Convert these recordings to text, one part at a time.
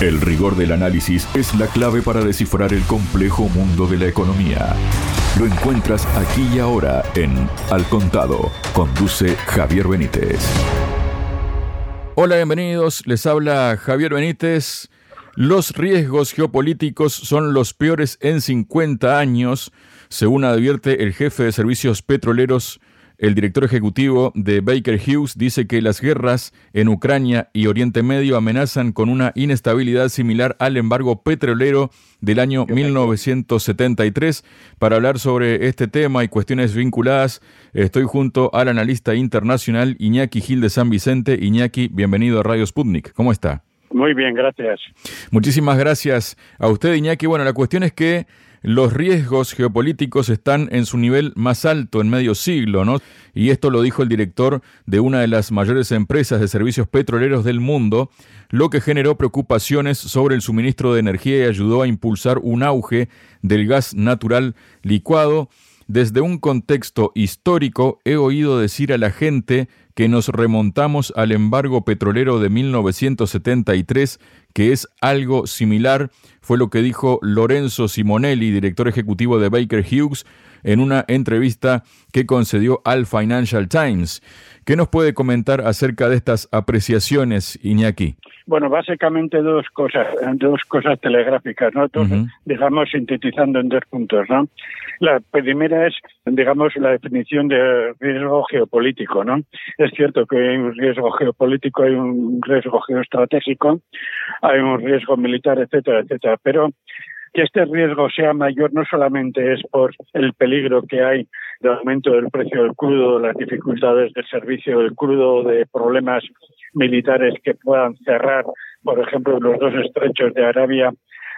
El rigor del análisis es la clave para descifrar el complejo mundo de la economía. Lo encuentras aquí y ahora en Al Contado. Conduce Javier Benítez. Hola, bienvenidos. Les habla Javier Benítez. Los riesgos geopolíticos son los peores en 50 años, según advierte el jefe de servicios petroleros el director ejecutivo de Baker Hughes dice que las guerras en Ucrania y Oriente Medio amenazan con una inestabilidad similar al embargo petrolero del año 1973. Para hablar sobre este tema y cuestiones vinculadas, estoy junto al analista internacional Iñaki Gil de San Vicente. Iñaki, bienvenido a Radio Sputnik. ¿Cómo está? Muy bien, gracias. Muchísimas gracias a usted, Iñaki. Bueno, la cuestión es que los riesgos geopolíticos están en su nivel más alto en medio siglo, ¿no? Y esto lo dijo el director de una de las mayores empresas de servicios petroleros del mundo, lo que generó preocupaciones sobre el suministro de energía y ayudó a impulsar un auge del gas natural licuado. Desde un contexto histórico he oído decir a la gente que nos remontamos al embargo petrolero de 1973, que es algo similar, fue lo que dijo Lorenzo Simonelli, director ejecutivo de Baker Hughes, en una entrevista que concedió al Financial Times. ¿Qué nos puede comentar acerca de estas apreciaciones, Iñaki? Bueno, básicamente dos cosas, dos cosas telegráficas, ¿no? digamos, sintetizando en dos puntos, ¿no? La primera es, digamos, la definición de riesgo geopolítico, ¿no? Es cierto que hay un riesgo geopolítico, hay un riesgo geoestratégico, hay un riesgo militar, etcétera, etcétera, pero que este riesgo sea mayor no solamente es por el peligro que hay de aumento del precio del crudo, las dificultades del servicio del crudo, de problemas militares que puedan cerrar, por ejemplo, los dos estrechos de Arabia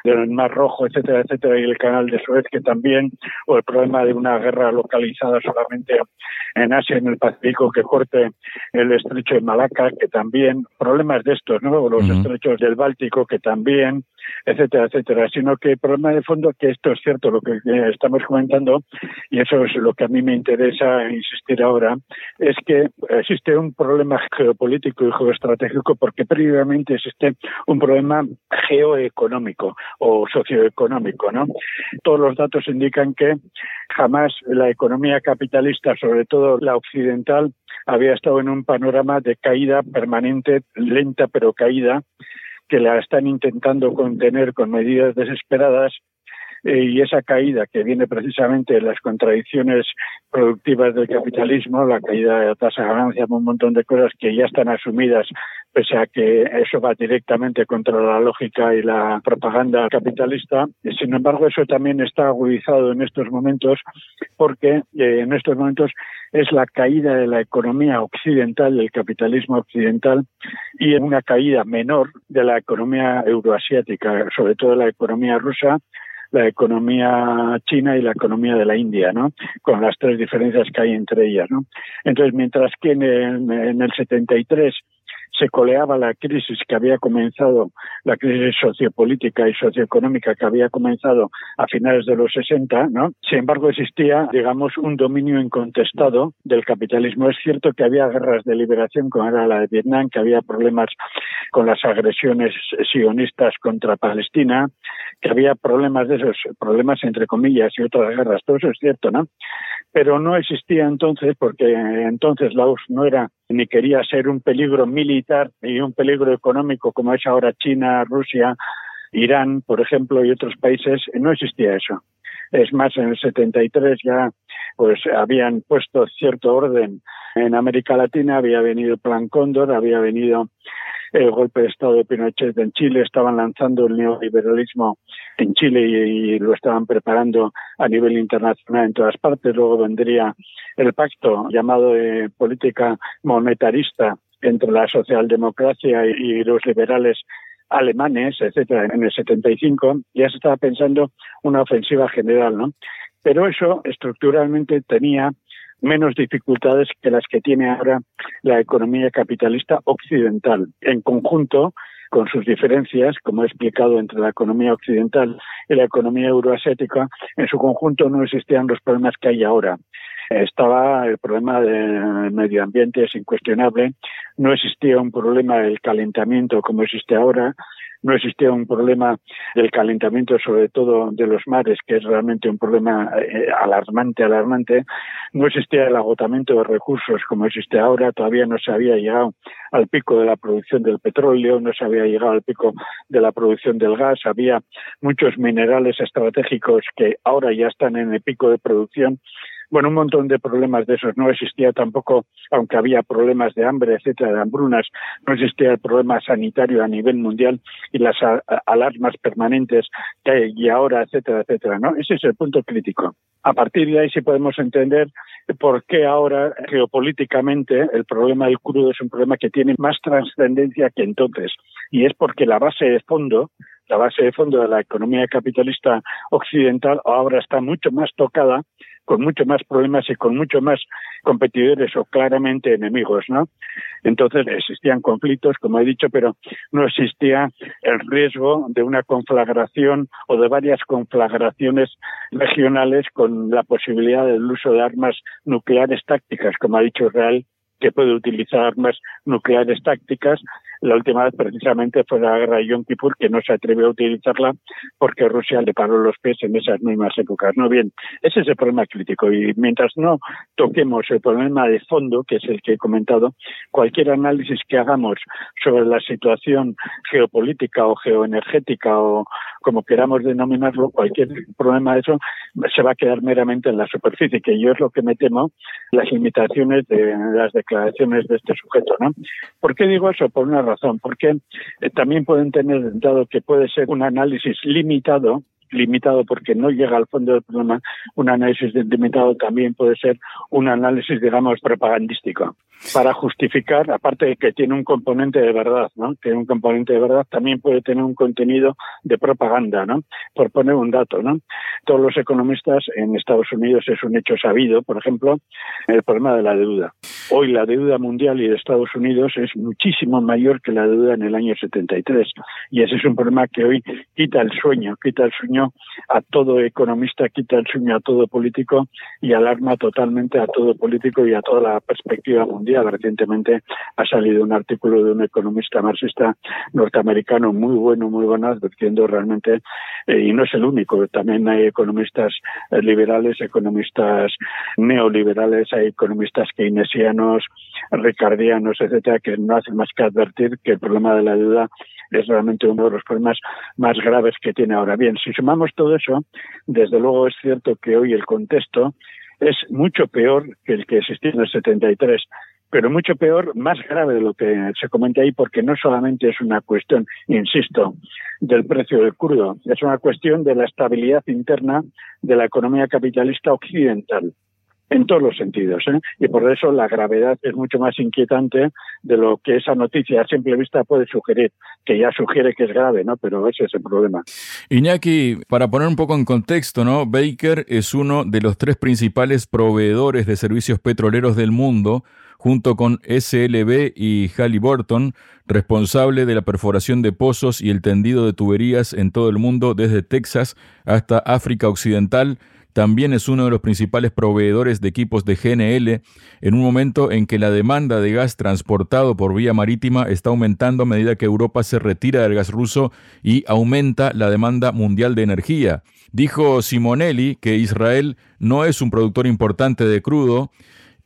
del Mar Rojo, etcétera, etcétera, y el canal de Suez, que también, o el problema de una guerra localizada solamente en Asia, en el Pacífico, que corte el estrecho de Malaca, que también, problemas de estos, ¿no? Los estrechos del Báltico, que también, etcétera, etcétera, sino que el problema de fondo, que esto es cierto, lo que estamos comentando, y eso es lo que a mí me interesa insistir ahora, es que existe un problema geopolítico y geoestratégico porque previamente existe un problema geoeconómico o socioeconómico, ¿no? Todos los datos indican que jamás la economía capitalista, sobre todo la occidental, había estado en un panorama de caída permanente, lenta pero caída, que la están intentando contener con medidas desesperadas y esa caída que viene precisamente de las contradicciones productivas del capitalismo, la caída de la tasa de ganancia, un montón de cosas que ya están asumidas pese a que eso va directamente contra la lógica y la propaganda capitalista. Sin embargo, eso también está agudizado en estos momentos porque eh, en estos momentos es la caída de la economía occidental, del capitalismo occidental, y una caída menor de la economía euroasiática, sobre todo la economía rusa, la economía china y la economía de la India, ¿no? Con las tres diferencias que hay entre ellas, ¿no? Entonces, mientras que en el, en el 73 se coleaba la crisis que había comenzado, la crisis sociopolítica y socioeconómica que había comenzado a finales de los 60, ¿no? Sin embargo, existía, digamos, un dominio incontestado del capitalismo. Es cierto que había guerras de liberación, como era la de Vietnam, que había problemas con las agresiones sionistas contra Palestina, que había problemas de esos, problemas entre comillas y otras guerras. Todo eso es cierto, ¿no? Pero no existía entonces, porque entonces la URSS no era ni quería ser un peligro militar ni un peligro económico como es ahora China, Rusia, Irán, por ejemplo, y otros países, no existía eso. Es más, en el 73 ya pues habían puesto cierto orden en América Latina, había venido el Plan Cóndor, había venido el golpe de Estado de Pinochet en Chile, estaban lanzando el neoliberalismo en Chile y, lo estaban preparando a nivel internacional en todas partes. Luego vendría el pacto llamado de política monetarista entre la socialdemocracia y, los liberales alemanes, etcétera, en el 75, ya se estaba pensando una ofensiva general, ¿no? Pero eso estructuralmente tenía menos dificultades que las que tiene ahora la economía capitalista occidental. En conjunto, con sus diferencias, como he explicado, entre la economía occidental y la economía euroasiática, en su conjunto no existían los problemas que hay ahora. Estaba el problema del medio ambiente, es incuestionable. No existía un problema del calentamiento como existe ahora. no existía un problema del calentamiento, sobre todo de los mares, que es realmente un problema eh, alarmante, alarmante, no existía el agotamiento de recursos como existe ahora, todavía no se había llegado al pico de la producción del petróleo, no se había llegado al pico de la producción del gas, había muchos minerales estratégicos que ahora ya están en el pico de producción bueno, un montón de problemas de esos. No existía tampoco, aunque había problemas de hambre, etcétera, de hambrunas, no existía el problema sanitario a nivel mundial y las alarmas permanentes que hay y ahora, etcétera, etcétera, ¿no? Ese es el punto crítico. A partir de ahí sí podemos entender por qué ahora geopolíticamente el problema del crudo es un problema que tiene más trascendencia que entonces. Y es porque la base de fondo la base de fondo de la economía capitalista occidental ahora está mucho más tocada con mucho más problemas y con mucho más competidores o claramente enemigos, ¿no? Entonces existían conflictos, como he dicho, pero no existía el riesgo de una conflagración o de varias conflagraciones regionales con la posibilidad del uso de armas nucleares tácticas, como ha dicho Israel, que puede utilizar armas nucleares tácticas la última vez precisamente fue la guerra de Yom Kippur, que no se atrevió a utilizarla porque Rusia le paró los pies en esas mismas épocas. No bien, ese es el problema crítico. Y mientras no toquemos el problema de fondo, que es el que he comentado, cualquier análisis que hagamos sobre la situación geopolítica o geoenergética o como queramos denominarlo, cualquier problema de eso se va a quedar meramente en la superficie, que yo es lo que me temo, las limitaciones de las declaraciones de este sujeto. ¿no? ¿Por qué digo eso? Por una porque eh, también pueden tener, dado que puede ser un análisis limitado, limitado porque no llega al fondo del problema, un análisis limitado también puede ser un análisis, digamos, propagandístico para justificar, aparte de que tiene un componente de verdad, ¿no? Tiene un componente de verdad, también puede tener un contenido de propaganda, ¿no? Por poner un dato, ¿no? Todos los economistas en Estados Unidos es un hecho sabido, por ejemplo, el problema de la deuda. Hoy la deuda mundial y de Estados Unidos es muchísimo mayor que la deuda en el año 73 y ese es un problema que hoy quita el sueño, quita el sueño a todo economista, quita el sueño a todo político y alarma totalmente a todo político y a toda la perspectiva mundial. Recientemente ha salido un artículo de un economista marxista norteamericano muy bueno, muy bueno, advirtiendo realmente, eh, y no es el único, también hay economistas eh, liberales, economistas neoliberales, hay economistas keynesianos, ricardianos, etcétera, que no hacen más que advertir que el problema de la deuda es realmente uno de los problemas más graves que tiene ahora. Bien, si sumamos todo eso, desde luego es cierto que hoy el contexto es mucho peor que el que existía en el 73 pero mucho peor, más grave de lo que se comenta ahí, porque no solamente es una cuestión, insisto, del precio del crudo, es una cuestión de la estabilidad interna de la economía capitalista occidental en todos los sentidos. ¿eh? Y por eso la gravedad es mucho más inquietante de lo que esa noticia a simple vista puede sugerir, que ya sugiere que es grave, ¿no? Pero ese es el problema. Iñaki, para poner un poco en contexto, ¿no? Baker es uno de los tres principales proveedores de servicios petroleros del mundo, junto con SLB y Halliburton, responsable de la perforación de pozos y el tendido de tuberías en todo el mundo, desde Texas hasta África Occidental. También es uno de los principales proveedores de equipos de GNL en un momento en que la demanda de gas transportado por vía marítima está aumentando a medida que Europa se retira del gas ruso y aumenta la demanda mundial de energía. Dijo Simonelli que Israel no es un productor importante de crudo,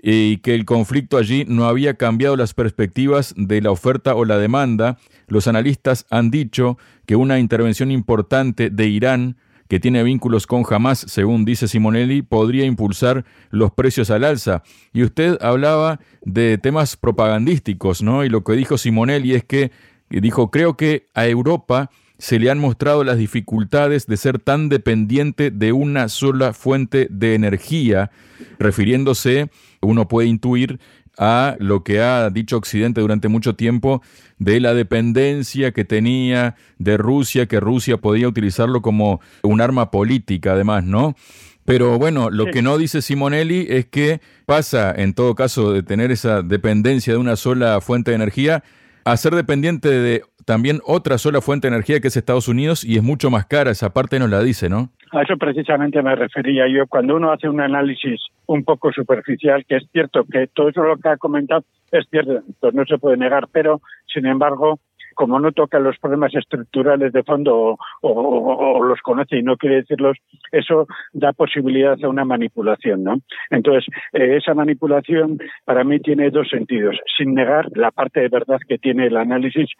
y que el conflicto allí no había cambiado las perspectivas de la oferta o la demanda, los analistas han dicho que una intervención importante de Irán que tiene vínculos con Hamas, según dice Simonelli, podría impulsar los precios al alza. Y usted hablaba de temas propagandísticos, ¿no? Y lo que dijo Simonelli es que dijo, creo que a Europa se le han mostrado las dificultades de ser tan dependiente de una sola fuente de energía, refiriéndose, uno puede intuir, a lo que ha dicho Occidente durante mucho tiempo de la dependencia que tenía de Rusia, que Rusia podía utilizarlo como un arma política además, ¿no? Pero bueno, lo que no dice Simonelli es que pasa, en todo caso, de tener esa dependencia de una sola fuente de energía, a ser dependiente de también otra sola fuente de energía que es Estados Unidos y es mucho más cara, esa parte nos la dice, ¿no? A eso precisamente me refería yo. Cuando uno hace un análisis un poco superficial, que es cierto que todo eso lo que ha comentado es cierto, pues no se puede negar, pero sin embargo como no toca los problemas estructurales de fondo o, los conoce y no quiere decirlos, eso da posibilidad a una manipulación, ¿no? Entonces, eh, esa manipulación para mí tiene dos sentidos, sin negar la parte de verdad que tiene el análisis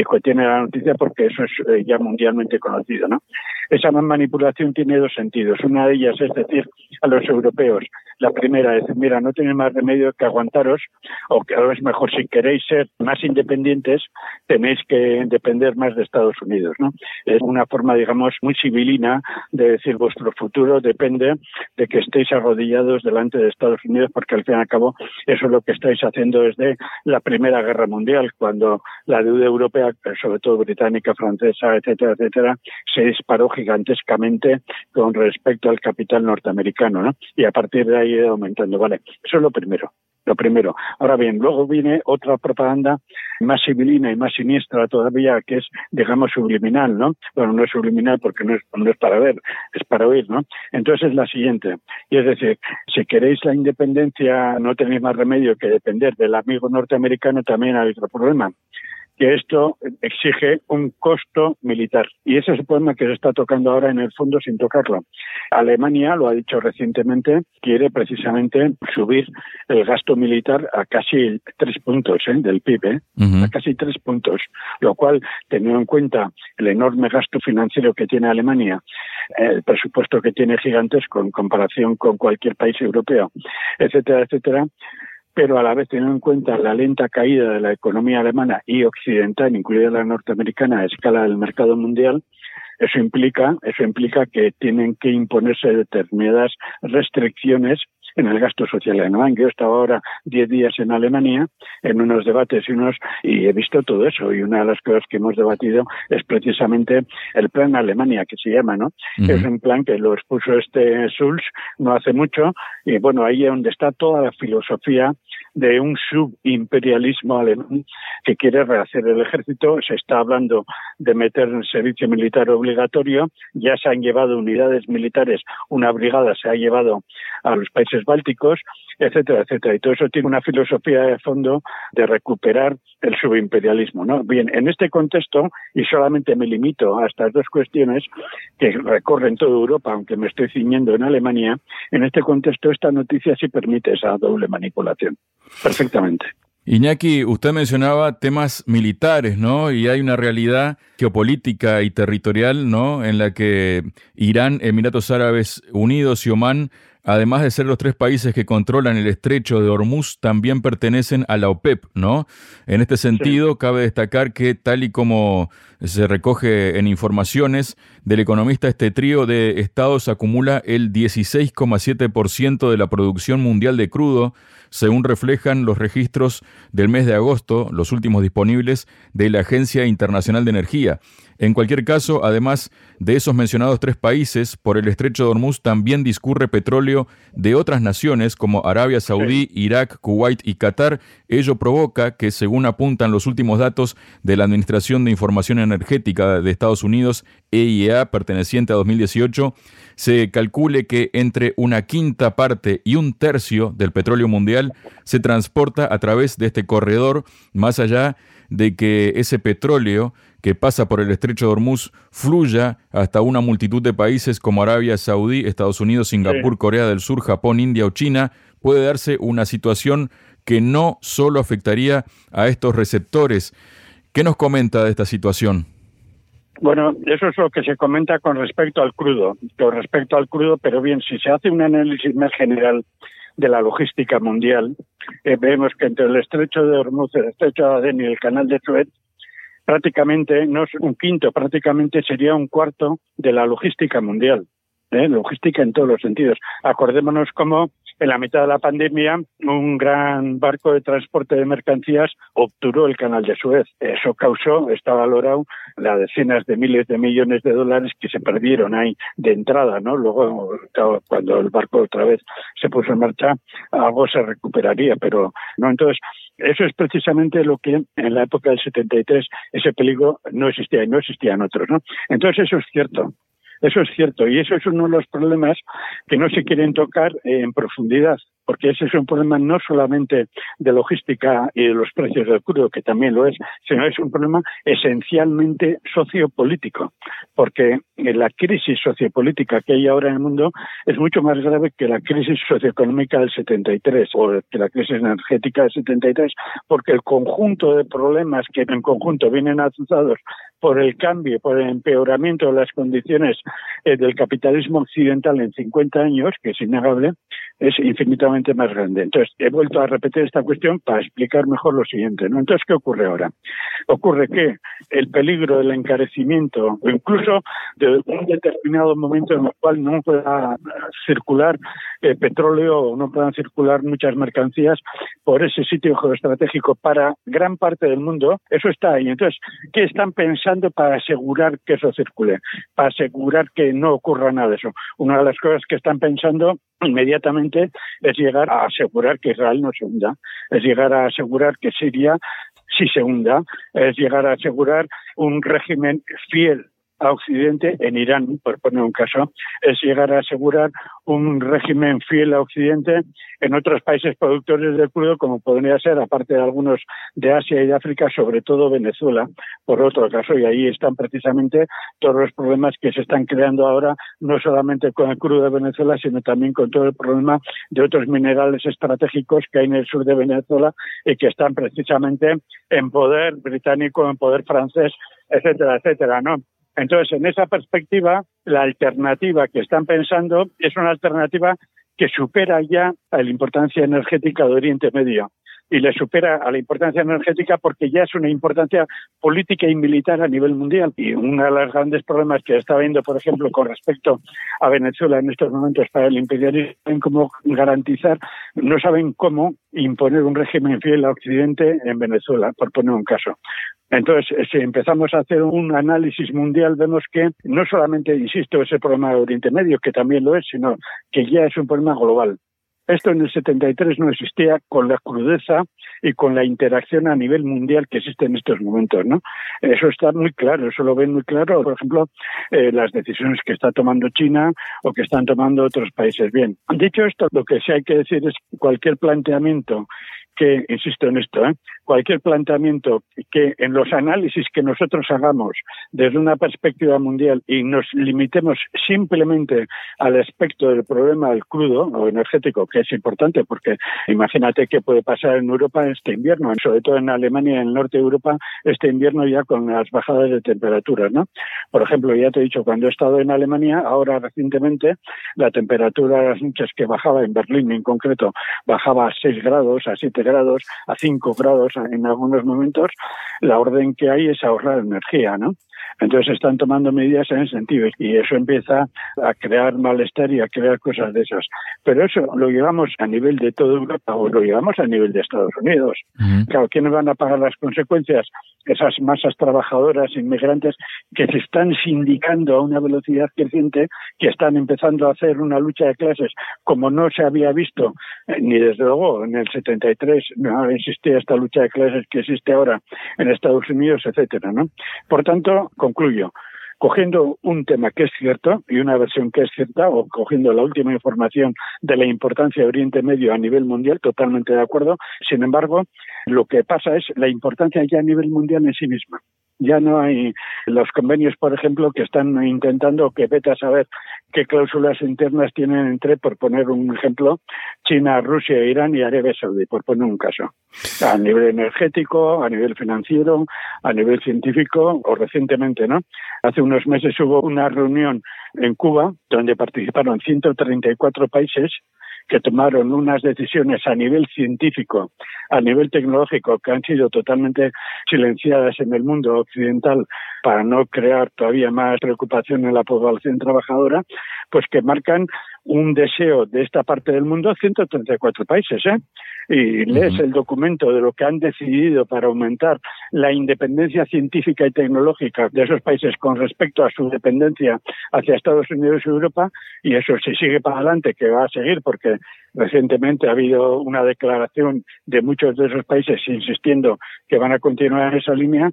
y que tiene la noticia, porque eso es eh, ya mundialmente conocido, ¿no? Esa manipulación tiene dos sentidos. Una de ellas es decir a los europeos, la primera es, mira, no tenéis más remedio que aguantaros, o que a es mejor si queréis ser más independientes, tenéis que depender más de Estados Unidos, ¿no? Es una forma, digamos, muy civilina de decir vuestro futuro depende de que estéis arrodillados delante de Estados Unidos, porque al fin y al cabo eso es lo que estáis haciendo desde la Primera Guerra Mundial, cuando la deuda europea, sobre todo británica, francesa, etcétera, etcétera, se disparó gigantescamente con respecto al capital norteamericano, ¿no? Y a partir de ahí aumentando, ¿vale? Eso es lo primero lo primero. Ahora bien, luego viene otra propaganda más civilina y más siniestra todavía, que es, digamos, subliminal, ¿no? Bueno, no es subliminal porque no es, no es para ver, es para oír, ¿no? Entonces es la siguiente, y es decir, si queréis la independencia, no tenéis más remedio que depender del amigo norteamericano, también hay otro problema que esto exige un costo militar. Y ese es el problema que se está tocando ahora en el fondo sin tocarlo. Alemania, lo ha dicho recientemente, quiere precisamente subir el gasto militar a casi tres puntos ¿eh? del PIB, ¿eh? a casi tres puntos, lo cual, teniendo en cuenta el enorme gasto financiero que tiene Alemania, el presupuesto que tiene gigantesco en comparación con cualquier país europeo, etcétera, etcétera, pero a la vez teniendo en cuenta la lenta caída de la economía alemana y occidental, incluida la norteamericana, a escala del mercado mundial, eso implica, eso implica que tienen que imponerse determinadas restricciones en el gasto social alemán. Yo he estado ahora diez días en Alemania en unos debates y unos y he visto todo eso y una de las cosas que hemos debatido es precisamente el plan Alemania que se llama, ¿no? Es un plan que lo expuso este Schulz no hace mucho y bueno ahí es donde está toda la filosofía de un subimperialismo alemán que quiere rehacer el ejército. Se está hablando de meter en servicio militar obligatorio. Ya se han llevado unidades militares, una brigada se ha llevado a los países bálticos, etcétera, etcétera. Y todo eso tiene una filosofía de fondo de recuperar el subimperialismo. ¿no? Bien, en este contexto, y solamente me limito a estas dos cuestiones que recorren toda Europa, aunque me estoy ciñendo en Alemania, en este contexto esta noticia sí permite esa doble manipulación. Perfectamente. Iñaki, usted mencionaba temas militares, ¿no? Y hay una realidad geopolítica y territorial, ¿no? En la que Irán, Emiratos Árabes Unidos y Omán además de ser los tres países que controlan el estrecho de Hormuz, también pertenecen a la OPEP, ¿no? En este sentido, cabe destacar que, tal y como se recoge en informaciones del economista, este trío de estados acumula el 16,7% de la producción mundial de crudo, según reflejan los registros del mes de agosto, los últimos disponibles de la Agencia Internacional de Energía. En cualquier caso, además de esos mencionados tres países, por el estrecho de Hormuz también discurre petróleo de otras naciones como Arabia Saudí, Irak, Kuwait y Qatar. Ello provoca que, según apuntan los últimos datos de la Administración de Información Energética de Estados Unidos, EIEA, perteneciente a 2018, se calcule que entre una quinta parte y un tercio del petróleo mundial se transporta a través de este corredor, más allá de que ese petróleo que pasa por el estrecho de Hormuz fluya hasta una multitud de países como Arabia Saudí, Estados Unidos, Singapur, Corea del Sur, Japón, India o China, puede darse una situación que no solo afectaría a estos receptores. ¿Qué nos comenta de esta situación? Bueno, eso es lo que se comenta con respecto al crudo, con respecto al crudo, pero bien, si se hace un análisis más general de la logística mundial, eh, vemos que entre el estrecho de Hormuz, el estrecho de Adén y el canal de Suez, prácticamente, no es un quinto, prácticamente sería un cuarto de la logística mundial. ¿eh? Logística en todos los sentidos. Acordémonos cómo en la mitad de la pandemia un gran barco de transporte de mercancías obturó el canal de Suez. Eso causó, está valorado, las decenas de miles de millones de dólares que se perdieron ahí de entrada, ¿no? Luego, cuando el barco otra vez se puso en marcha, algo se recuperaría, pero no. Entonces, eso es precisamente lo que en la época del 73 ese peligro no existía y no existían otros, ¿no? Entonces eso es cierto. Eso es cierto y eso es uno de los problemas que no se quieren tocar en profundidad. Porque ese es un problema no solamente de logística y de los precios del crudo, que también lo es, sino es un problema esencialmente sociopolítico, porque la crisis sociopolítica que hay ahora en el mundo es mucho más grave que la crisis socioeconómica del 73 o que la crisis energética del 73, porque el conjunto de problemas que en conjunto vienen azuzados por el cambio, por el empeoramiento de las condiciones eh, del capitalismo occidental en 50 años, que es innegable, es infinitamente más grande. Entonces, he vuelto a repetir esta cuestión para explicar mejor lo siguiente. ¿no? Entonces, ¿qué ocurre ahora? Ocurre que el peligro del encarecimiento, o incluso de un determinado momento en el cual no pueda circular eh, petróleo o no puedan circular muchas mercancías por ese sitio geoestratégico para gran parte del mundo, eso está ahí. Entonces, ¿qué están pensando para asegurar que eso circule? Para asegurar que no ocurra nada de eso. Una de las cosas que están pensando inmediatamente es llegar a asegurar que Israel no se hunda, es llegar a asegurar que Siria sí se hunda, es llegar a asegurar un régimen fiel a Occidente, en Irán, por poner un caso, es llegar a asegurar un régimen fiel a Occidente en otros países productores del crudo, como podría ser, aparte de algunos de Asia y de África, sobre todo Venezuela, por otro caso, y ahí están precisamente todos los problemas que se están creando ahora, no solamente con el crudo de Venezuela, sino también con todo el problema de otros minerales estratégicos que hay en el sur de Venezuela y que están precisamente en poder británico, en poder francés, etcétera, etcétera, ¿no? Entonces, en esa perspectiva, la alternativa que están pensando es una alternativa que supera ya la importancia energética de Oriente Medio y le supera a la importancia energética porque ya es una importancia política y militar a nivel mundial. Y uno de los grandes problemas que está habiendo, por ejemplo, con respecto a Venezuela en estos momentos para el imperialismo, es cómo garantizar, no saben cómo imponer un régimen fiel a Occidente en Venezuela, por poner un caso. Entonces, si empezamos a hacer un análisis mundial, vemos que no solamente, insisto, es el problema de Oriente Medio, que también lo es, sino que ya es un problema global. Esto en el 73 no existía con la crudeza y con la interacción a nivel mundial que existe en estos momentos, ¿no? Eso está muy claro, eso lo ven muy claro, por ejemplo, eh, las decisiones que está tomando China o que están tomando otros países. Bien, dicho esto, lo que sí hay que decir es cualquier planteamiento que, insisto en esto, ¿eh? cualquier planteamiento que en los análisis que nosotros hagamos desde una perspectiva mundial y nos limitemos simplemente al aspecto del problema del crudo o energético, que es importante porque imagínate qué puede pasar en Europa este invierno, sobre todo en Alemania y en el norte de Europa, este invierno ya con las bajadas de temperaturas, ¿no? Por ejemplo, ya te he dicho, cuando he estado en Alemania, ahora recientemente, la temperatura de las noches que bajaba en Berlín en concreto, bajaba a 6 grados, a 7 grados, a 5 grados en algunos momentos, la orden que hay es ahorrar energía, ¿no? Entonces están tomando medidas en ese sentido y eso empieza a crear malestar y a crear cosas de esas. Pero eso lo llevamos a nivel de toda Europa o lo llevamos a nivel de Estados Unidos. Claro, ¿quiénes van a pagar las consecuencias? Esas masas trabajadoras, inmigrantes, que se están sindicando a una velocidad creciente, que están empezando a hacer una lucha de clases como no se había visto, eh, ni desde luego en el 73 no existía esta lucha de clases que existe ahora en Estados Unidos, etcétera, ¿no? Por tanto, concluyo, cogiendo un tema que es cierto y una versión que es cierta, o cogiendo la última información de la importancia de Oriente Medio a nivel mundial, totalmente de acuerdo. Sin embargo, lo que pasa es la importancia ya a nivel mundial en sí misma. Ya no hay los convenios, por ejemplo, que están intentando que vete a saber qué cláusulas internas tienen entre, por poner un ejemplo, China, Rusia, Irán y Arabia Saudí, por poner un caso. A nivel energético, a nivel financiero, a nivel científico o recientemente, ¿no? Hace unos meses hubo una reunión en Cuba donde participaron 134 países que tomaron unas decisiones a nivel científico, a nivel tecnológico, que han sido totalmente silenciadas en el mundo occidental para no crear todavía más preocupación en la población trabajadora, pues que marcan un deseo de esta parte del mundo 134 países, ¿eh? Y lees el documento de lo que han decidido para aumentar la independencia científica y tecnológica de esos países con respecto a su dependencia hacia Estados Unidos y Europa, y eso se sigue para adelante, que va a seguir porque recientemente ha habido una declaración de muchos de esos países insistiendo que van a continuar en esa línea,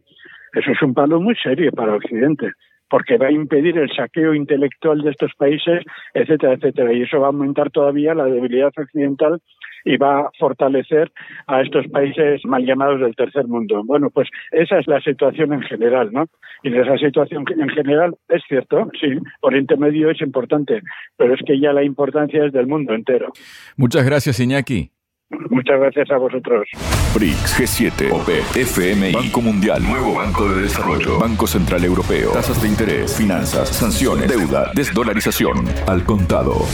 eso es un palo muy serio para Occidente porque va a impedir el saqueo intelectual de estos países, etcétera, etcétera. Y eso va a aumentar todavía la debilidad occidental y va a fortalecer a estos países mal llamados del tercer mundo. Bueno, pues esa es la situación en general, ¿no? Y en esa situación en general es cierto, sí, Oriente Medio es importante, pero es que ya la importancia es del mundo entero. Muchas gracias, Iñaki. Muchas gracias a vosotros. BRICS, G7, OPE, FMI, Banco Mundial, Nuevo Banco de Desarrollo, Banco Central Europeo, tasas de interés, finanzas, sanciones, deuda, desdolarización, al contado.